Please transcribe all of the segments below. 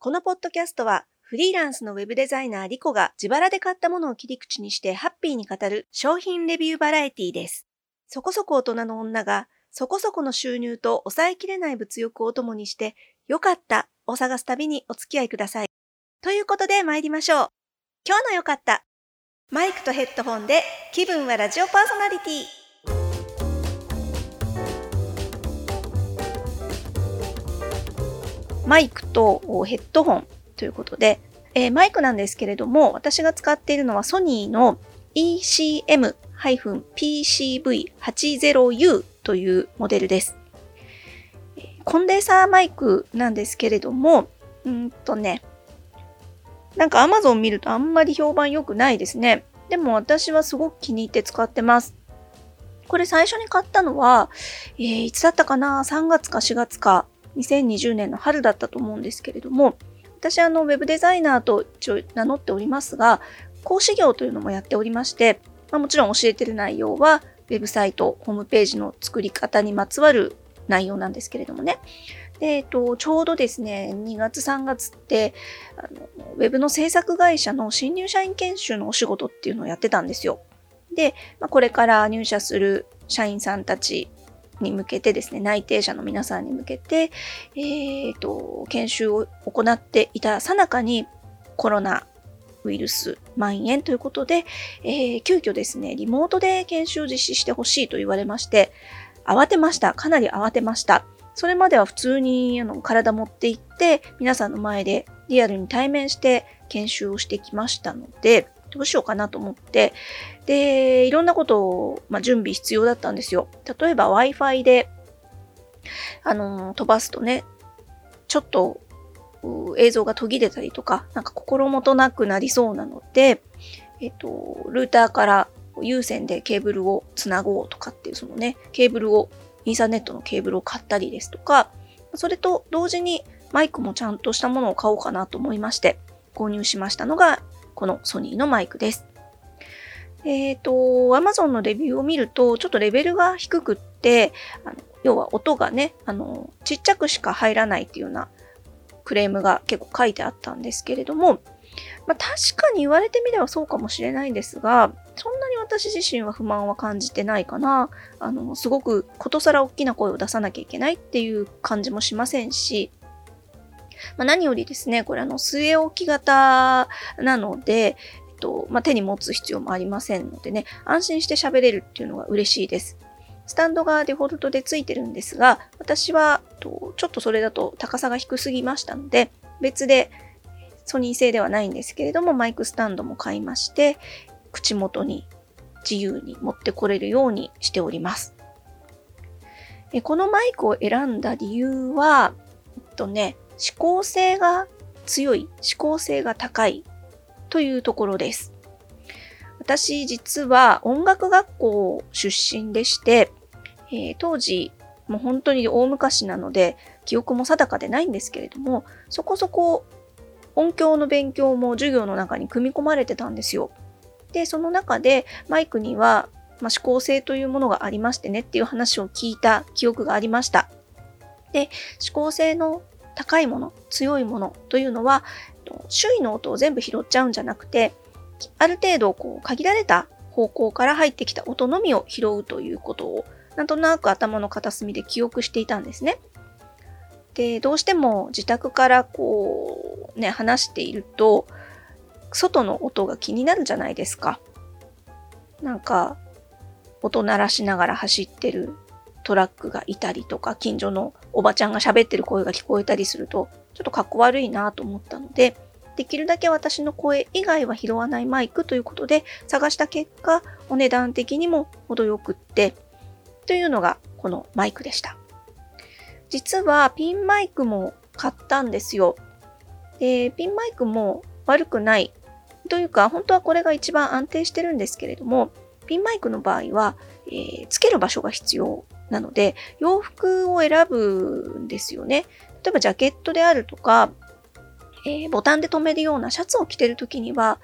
このポッドキャストはフリーランスのウェブデザイナーリコが自腹で買ったものを切り口にしてハッピーに語る商品レビューバラエティです。そこそこ大人の女がそこそこの収入と抑えきれない物欲を共にしてよかったを探す旅にお付き合いください。ということで参りましょう。今日のよかった。マイクとヘッドホンで気分はラジオパーソナリティ。マイクとヘッドホンということで、えー、マイクなんですけれども、私が使っているのはソニーの ECM-PCV80U というモデルです。コンデンサーマイクなんですけれども、うんとね、なんか Amazon 見るとあんまり評判良くないですね。でも私はすごく気に入って使ってます。これ最初に買ったのは、えー、いつだったかな ?3 月か4月か2020年の春だったと思うんですけれども、私あのウェブデザイナーと一応名乗っておりますが、講師業というのもやっておりまして、まあ、もちろん教えてる内容は、ウェブサイト、ホームページの作り方にまつわる内容なんですけれどもね。で、えっと、ちょうどですね、2月3月って、あのウェブの制作会社の新入社員研修のお仕事っていうのをやってたんですよ。で、まあ、これから入社する社員さんたちに向けてですね、内定者の皆さんに向けて、えっ、ー、と、研修を行っていたさなかにコロナウイルス蔓延ということで、えー、急遽ですね、リモートで研修を実施してほしいと言われまして、慌てました。かなり慌てました。それまでは普通にあの体持って行って、皆さんの前でリアルに対面して研修をしてきましたので、どうしようかなと思って、で、いろんなことを、まあ、準備必要だったんですよ。例えば Wi-Fi で、あのー、飛ばすとね、ちょっと映像が途切れたりとか、なんか心もとなくなりそうなので、えっと、ルーターから有線でケーブルをつなごうとかっていう、そのね、ケーブルを、インターネットのケーブルを買ったりですとか、それと同時にマイクもちゃんとしたものを買おうかなと思いまして、購入しましたのがこのソニーのマイクです。えっ、ー、と、Amazon のレビューを見ると、ちょっとレベルが低くって、あの要は音がね、あの、ちっちゃくしか入らないっていうようなクレームが結構書いてあったんですけれども、まあ、確かに言われてみればそうかもしれないんですが、そんなに私自身は不満は感じてないかな。あの、すごくことさら大きな声を出さなきゃいけないっていう感じもしませんし、まあ、何よりですね、これあの、据え置き型なので、と、まあ、手に持つ必要もありませんのでね、安心して喋れるっていうのが嬉しいです。スタンドがデフォルトで付いてるんですが、私はちょっとそれだと高さが低すぎましたので、別でソニー製ではないんですけれども、マイクスタンドも買いまして、口元に自由に持ってこれるようにしております。このマイクを選んだ理由は、えっとね、思考性が強い、思考性が高いというところです。私実は音楽学校出身でして、えー、当時もう本当に大昔なので記憶も定かでないんですけれども、そこそこ音響の勉強も授業の中に組み込まれてたんですよ。で、その中でマイクには、まあ、指向性というものがありましてねっていう話を聞いた記憶がありました。で、指向性の高いもの、強いものというのは、周囲の音を全部拾っちゃうんじゃなくて、ある程度こう限られた方向から入ってきた音のみを拾うということを、なんとなく頭の片隅で記憶していたんですね。で、どうしても自宅からこう、ね、話していると、外の音が気になるじゃないですか。なんか、音鳴らしながら走ってるトラックがいたりとか、近所のおばちゃんが喋ってる声が聞こえたりすると、ちょっとかっこ悪いなと思ったので、できるだけ私の声以外は拾わないマイクということで探した結果、お値段的にも程よくって、というのがこのマイクでした。実はピンマイクも買ったんですよ。で、ピンマイクも悪くないというか、本当はこれが一番安定してるんですけれども、ピンマイクの場合は、えー、つける場所が必要なので、洋服を選ぶんですよね。例えばジャケットであるとか、えー、ボタンで留めるようなシャツを着てるときには、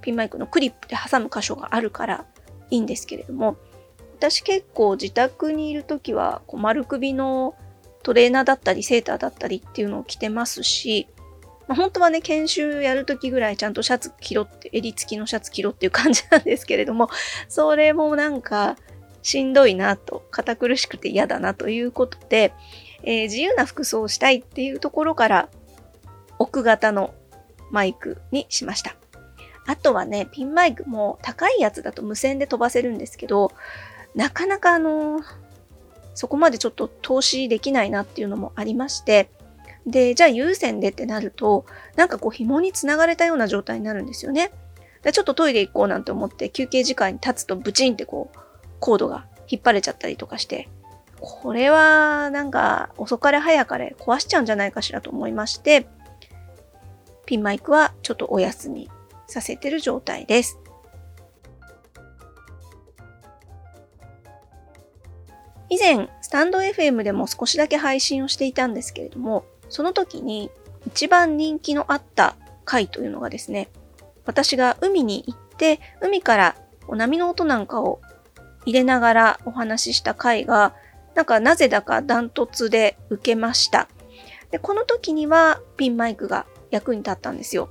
ピンマイクのクリップで挟む箇所があるからいいんですけれども、私結構自宅にいるときは、こう丸首のトレーナーだったりセーターだったりっていうのを着てますし、まあ、本当はね、研修やるときぐらいちゃんとシャツ着ろって、襟付きのシャツ着ろっていう感じなんですけれども、それもなんかしんどいなと、堅苦しくて嫌だなということで、えー、自由な服装をしたいっていうところから、奥型のマイクにしました。あとはね、ピンマイクも高いやつだと無線で飛ばせるんですけど、なかなかあのそこまでちょっと投資できないなっていうのもありまして、で、じゃあ有線でってなると、なんかこう紐につながれたような状態になるんですよね。でちょっとトイレ行こうなんて思って休憩時間に立つとブチンってこうコードが引っ張れちゃったりとかして、これはなんか遅かれ早かれ壊しちゃうんじゃないかしらと思いまして、ピンマイクはちょっとお休みさせてる状態です。以前、スタンド FM でも少しだけ配信をしていたんですけれども、その時に一番人気のあった回というのがですね、私が海に行って、海から波の音なんかを入れながらお話しした回が、なんかなぜだかダントツで受けました。で、この時にはピンマイクが役に立ったんですよ。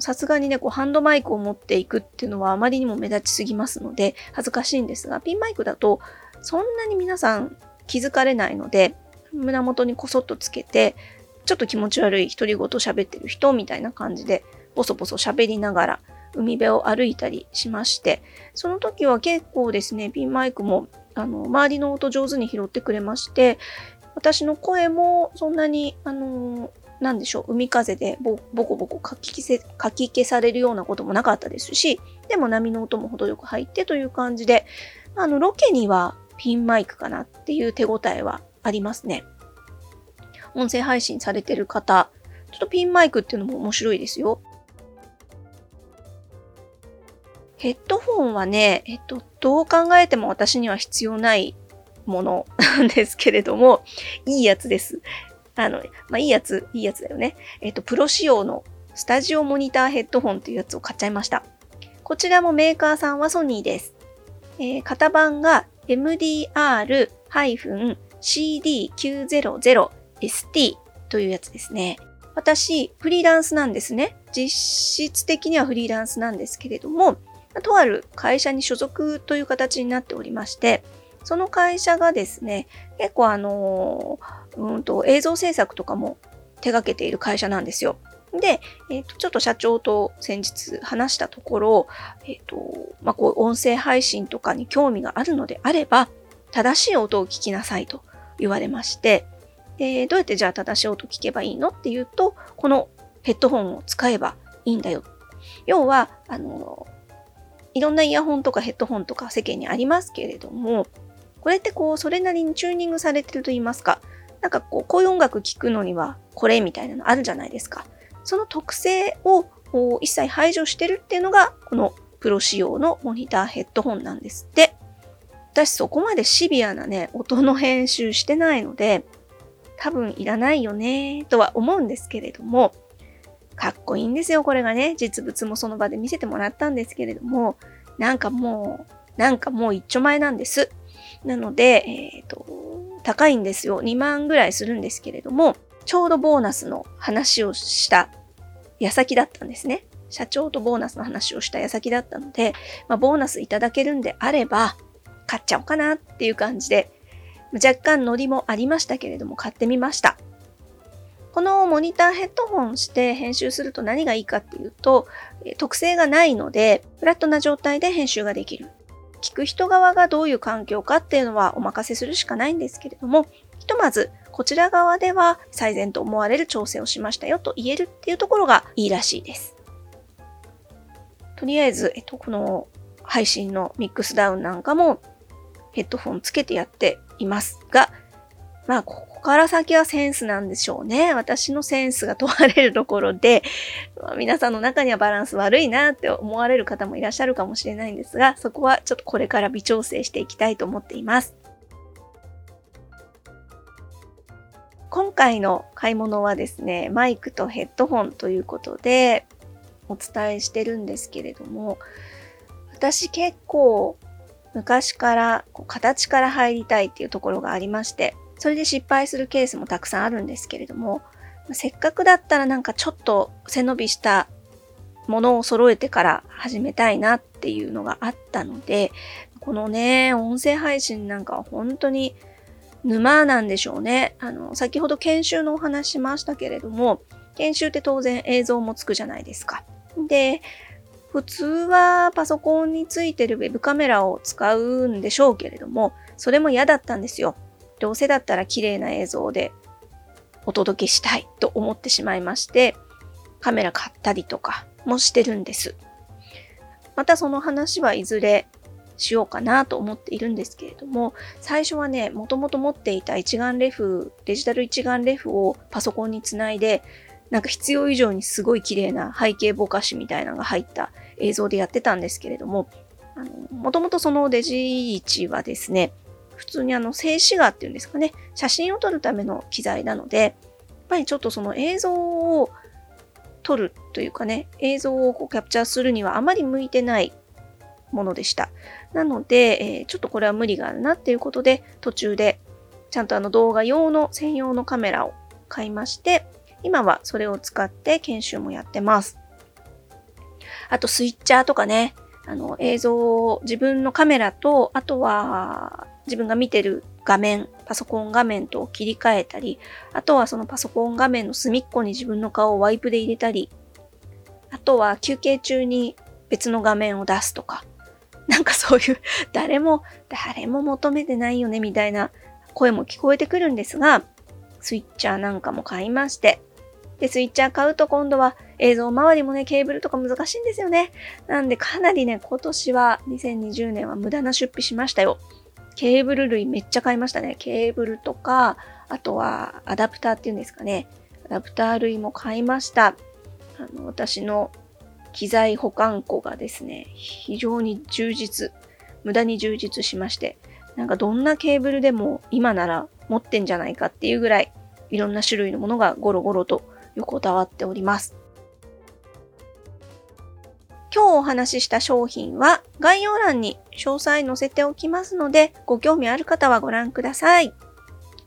さすがにね、こうハンドマイクを持っていくっていうのはあまりにも目立ちすぎますので恥ずかしいんですが、ピンマイクだとそんなに皆さん気づかれないので、胸元にこそっとつけて、ちょっと気持ち悪い独り言喋ってる人みたいな感じで、ボソボソ喋りながら海辺を歩いたりしまして、その時は結構ですね、ピンマイクもあの周りの音上手に拾ってくれまして、私の声もそんなに、あのなんでしょう、海風でボコボコかき消せかき消されるようなこともなかったですし、でも波の音も程よく入ってという感じで、あの、ロケにはピンマイクかなっていう手応えはありますね。音声配信されてる方、ちょっとピンマイクっていうのも面白いですよ。ヘッドフォンはね、えっと、どう考えても私には必要ないもの なんですけれども、いいやつです。あの、まあ、いいやつ、いいやつだよね。えっと、プロ仕様のスタジオモニターヘッドフォンっていうやつを買っちゃいました。こちらもメーカーさんはソニーです。えー、型番が MDR-CD900ST というやつですね。私、フリーランスなんですね。実質的にはフリーランスなんですけれども、とある会社に所属という形になっておりまして、その会社がですね、結構あのうんと映像制作とかも手掛けている会社なんですよ。で、え、ー、と、ちょっと社長と先日話したところ、えっ、ー、と、まあ、こう、音声配信とかに興味があるのであれば、正しい音を聞きなさいと言われまして、で、どうやってじゃあ正しい音聞けばいいのっていうと、このヘッドホンを使えばいいんだよ。要は、あの、いろんなイヤホンとかヘッドホンとか世間にありますけれども、これってこう、それなりにチューニングされてると言いますか、なんかこう、こういう音楽聴くのにはこれみたいなのあるじゃないですか。その特性を一切排除してるっていうのが、このプロ仕様のモニターヘッドホンなんですって。私そこまでシビアなね、音の編集してないので、多分いらないよね、とは思うんですけれども、かっこいいんですよ、これがね。実物もその場で見せてもらったんですけれども、なんかもう、なんかもう一丁前なんです。なので、えっ、ー、と、高いんですよ。2万ぐらいするんですけれども、ちょうどボーナスの話をした矢先だったんですね。社長とボーナスの話をした矢先だったので、まあ、ボーナスいただけるんであれば、買っちゃおうかなっていう感じで、若干ノリもありましたけれども、買ってみました。このモニターヘッドホンして編集すると何がいいかっていうと、特性がないので、フラットな状態で編集ができる。聞く人側がどういう環境かっていうのはお任せするしかないんですけれども、ひとまずこちら側では最善と思われる調整をしましたよと言えるっていうところがいいらしいです。とりあえず、えっと、この配信のミックスダウンなんかもヘッドフォンつけてやっていますが、まあ、ここから先はセンスなんでしょうね。私のセンスが問われるところで、まあ、皆さんの中にはバランス悪いなって思われる方もいらっしゃるかもしれないんですが、そこはちょっとこれから微調整していきたいと思っています。今回の買い物はですね、マイクとヘッドホンということでお伝えしてるんですけれども、私結構昔から形から入りたいっていうところがありまして、それで失敗するケースもたくさんあるんですけれども、せっかくだったらなんかちょっと背伸びしたものを揃えてから始めたいなっていうのがあったので、このね、音声配信なんかは本当に沼なんでしょうね。あの、先ほど研修のお話しましたけれども、研修って当然映像もつくじゃないですか。で、普通はパソコンについてるウェブカメラを使うんでしょうけれども、それも嫌だったんですよ。どうせだったら綺麗な映像でお届けしたいと思ってしまいまして、カメラ買ったりとかもしてるんです。またその話はいずれしようかなと思っているんですけれども、最初はね、もともと持っていた一眼レフ、デジタル一眼レフをパソコンにつないで、なんか必要以上にすごい綺麗な背景ぼかしみたいなのが入った映像でやってたんですけれども、もともとそのデジ1はですね、普通にあの静止画っていうんですかね、写真を撮るための機材なので、やっぱりちょっとその映像を撮るというかね、映像をこうキャプチャーするにはあまり向いてないものでした。なので、えー、ちょっとこれは無理があるなっていうことで、途中でちゃんとあの動画用の専用のカメラを買いまして、今はそれを使って研修もやってます。あとスイッチャーとかね、あの映像を自分のカメラと、あとは自分が見てる画面、パソコン画面と切り替えたり、あとはそのパソコン画面の隅っこに自分の顔をワイプで入れたり、あとは休憩中に別の画面を出すとか、なんかそういう 誰も、誰も求めてないよねみたいな声も聞こえてくるんですが、スイッチャーなんかも買いまして、で、スイッチャー買うと今度は映像周りもね、ケーブルとか難しいんですよね。なんでかなりね、今年は2020年は無駄な出費しましたよ。ケーブル類めっちゃ買いましたね。ケーブルとか、あとはアダプターっていうんですかね。アダプター類も買いました。あの、私の機材保管庫がですね、非常に充実、無駄に充実しまして、なんかどんなケーブルでも今なら持ってんじゃないかっていうぐらい、いろんな種類のものがゴロゴロと横たわっております。今日お話しした商品は概要欄に詳細載せておきますので、ご興味ある方はご覧ください。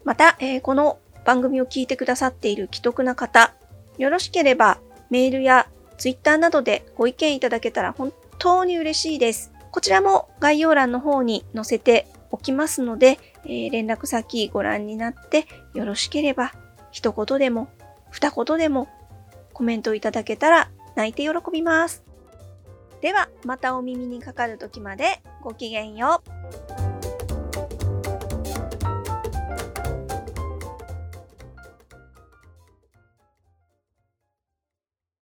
また、えー、この番組を聞いてくださっている既得な方、よろしければメールやツイッターなどでご意見いただけたら本当に嬉しいです。こちらも概要欄の方に載せておきますので、えー、連絡先ご覧になってよろしければ一言でも二言でもコメントいただけたら泣いて喜びます。ではまたお耳にかかる時までごきげんよう。